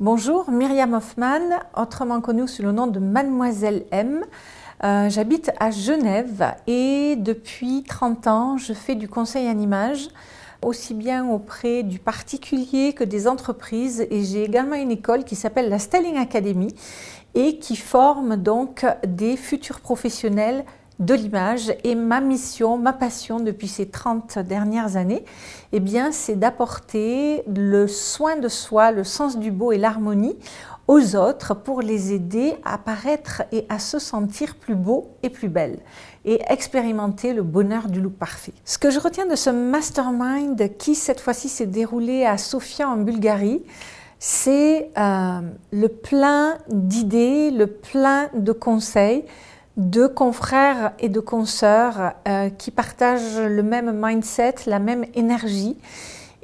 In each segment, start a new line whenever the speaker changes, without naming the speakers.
Bonjour, Myriam Hoffman, autrement connue sous le nom de Mademoiselle M. Euh, j'habite à Genève et depuis 30 ans, je fais du conseil en image, aussi bien auprès du particulier que des entreprises. Et j'ai également une école qui s'appelle la Styling Academy et qui forme donc des futurs professionnels de l'image et ma mission, ma passion depuis ces 30 dernières années, eh bien, c'est d'apporter le soin de soi, le sens du beau et l'harmonie aux autres pour les aider à paraître et à se sentir plus beau et plus belle et expérimenter le bonheur du look parfait. Ce que je retiens de ce mastermind qui cette fois-ci s'est déroulé à Sofia en Bulgarie, c'est euh, le plein d'idées, le plein de conseils de confrères et de consoeurs euh, qui partagent le même mindset, la même énergie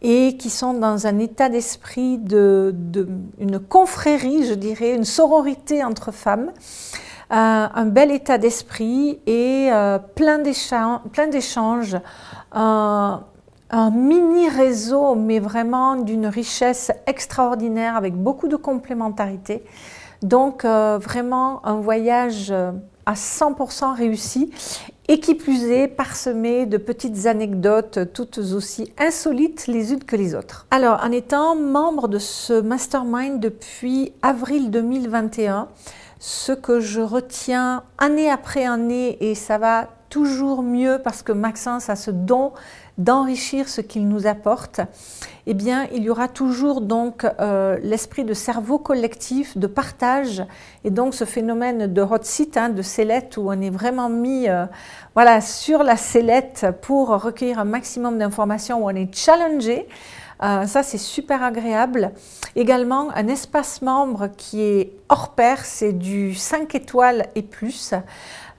et qui sont dans un état d'esprit de, une confrérie, je dirais, une sororité entre femmes, euh, un bel état d'esprit et euh, plein d'échanges, un, un mini réseau, mais vraiment d'une richesse extraordinaire avec beaucoup de complémentarité. Donc vraiment un voyage à 100% réussi et qui plus est parsemé de petites anecdotes toutes aussi insolites les unes que les autres. Alors, en étant membre de ce mastermind depuis avril 2021, ce que je retiens année après année, et ça va toujours mieux parce que Maxence a ce don d'enrichir ce qu'il nous apporte, eh bien, il y aura toujours donc euh, l'esprit de cerveau collectif, de partage, et donc ce phénomène de hot seat, hein, de sellette, où on est vraiment mis euh, voilà, sur la sellette pour recueillir un maximum d'informations, où on est challengé. Euh, ça, c'est super agréable. Également, un espace membre qui est hors pair, c'est du 5 étoiles et plus.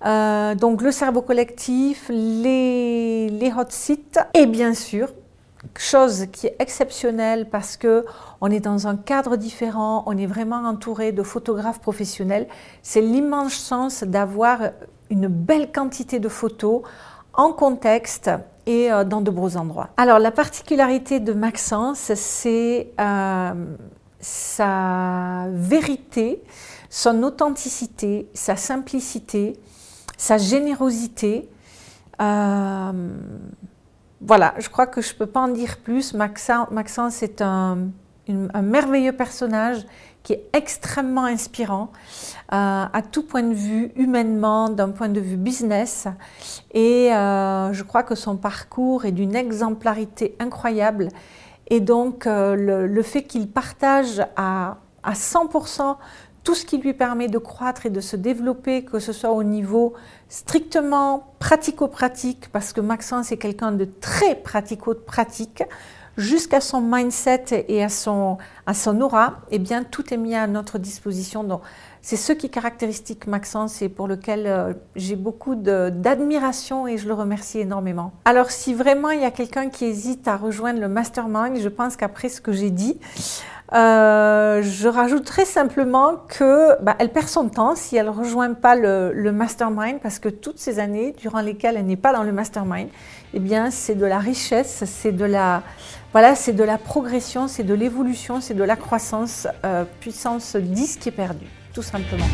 Euh, donc le cerveau collectif, les, hot sites et bien sûr chose qui est exceptionnelle parce que on est dans un cadre différent, on est vraiment entouré de photographes professionnels. C'est l'immense chance d'avoir une belle quantité de photos en contexte et euh, dans de beaux endroits. Alors la particularité de Maxence, c'est euh, sa vérité, son authenticité, sa simplicité, sa générosité. Euh, voilà, je crois que je ne peux pas en dire plus. Maxence, est un, merveilleux personnage qui est extrêmement inspirant euh, à tout point de vue, humainement, d'un point de vue business. Et euh, je crois que son parcours est d'une exemplarité incroyable. Et donc, le, fait qu'il partage à, à 100% tout ce qui lui permet de croître et de se développer, que ce soit au niveau strictement pratico-pratique, parce que Maxence est quelqu'un de très pratico-pratique, jusqu'à son mindset et à son, à son aura, eh bien, tout est mis à notre disposition. Donc, c'est ce qui caractérise Maxence et pour lequel euh, j'ai beaucoup d'admiration et je le remercie énormément. Alors, si vraiment il y a quelqu'un qui hésite à rejoindre le mastermind, je pense qu'après ce que j'ai dit, euh, je rajouterai simplement que bah, elle perd son temps si elle ne rejoint pas le, mastermind parce que toutes ces années durant lesquelles elle n'est pas dans le mastermind, eh bien c'est de la richesse, c'est de la voilà, c'est de la progression, c'est de l'évolution, c'est de la croissance, euh, puissance 10 qui est perdue, tout simplement.